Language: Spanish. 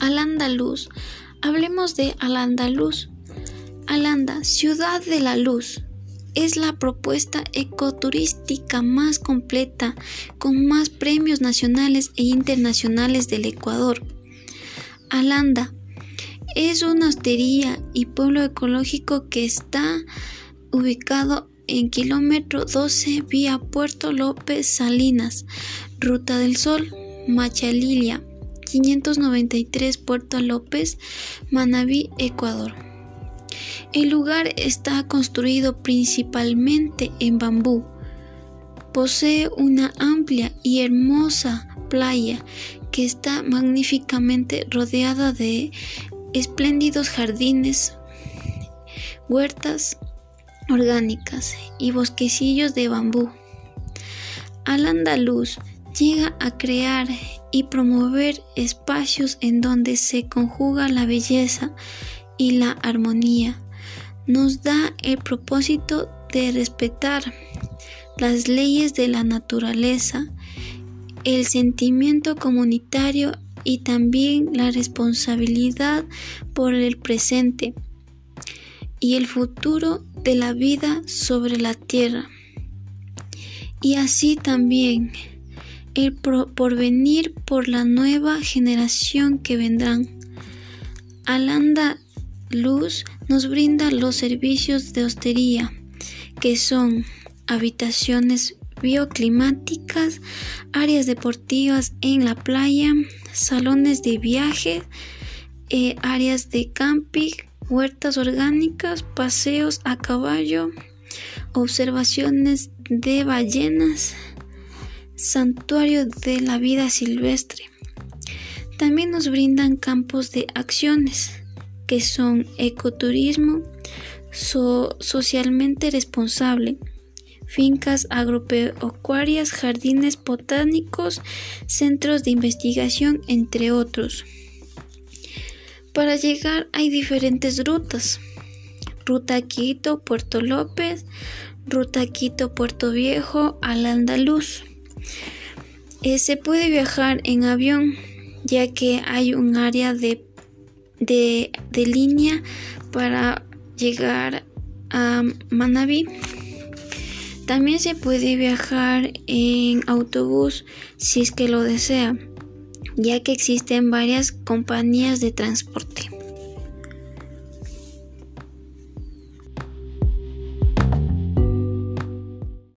Al-Andalus. Hablemos de Al-Andalus. Al-Anda, ciudad de la luz. Es la propuesta ecoturística más completa, con más premios nacionales e internacionales del Ecuador. Alanda es una hostería y pueblo ecológico que está ubicado en kilómetro 12 vía Puerto López Salinas, Ruta del Sol, Machalilia, 593 Puerto López, Manabí, Ecuador. El lugar está construido principalmente en bambú. Posee una amplia y hermosa playa que está magníficamente rodeada de espléndidos jardines, huertas orgánicas y bosquecillos de bambú. Al andaluz llega a crear y promover espacios en donde se conjuga la belleza y la armonía. Nos da el propósito de respetar las leyes de la naturaleza, el sentimiento comunitario y también la responsabilidad por el presente y el futuro de la vida sobre la tierra. Y así también el porvenir por la nueva generación que vendrán. Alanda Luz nos brinda los servicios de hostería, que son habitaciones bioclimáticas, áreas deportivas en la playa, salones de viaje, eh, áreas de camping, huertas orgánicas, paseos a caballo, observaciones de ballenas, santuario de la vida silvestre. También nos brindan campos de acciones que son ecoturismo socialmente responsable, fincas agropecuarias, jardines botánicos, centros de investigación, entre otros. Para llegar hay diferentes rutas. Ruta Quito, Puerto López, Ruta Quito, Puerto Viejo, al Andaluz. Eh, se puede viajar en avión ya que hay un área de, de, de línea para llegar a Manabí. También se puede viajar en autobús si es que lo desea, ya que existen varias compañías de transporte.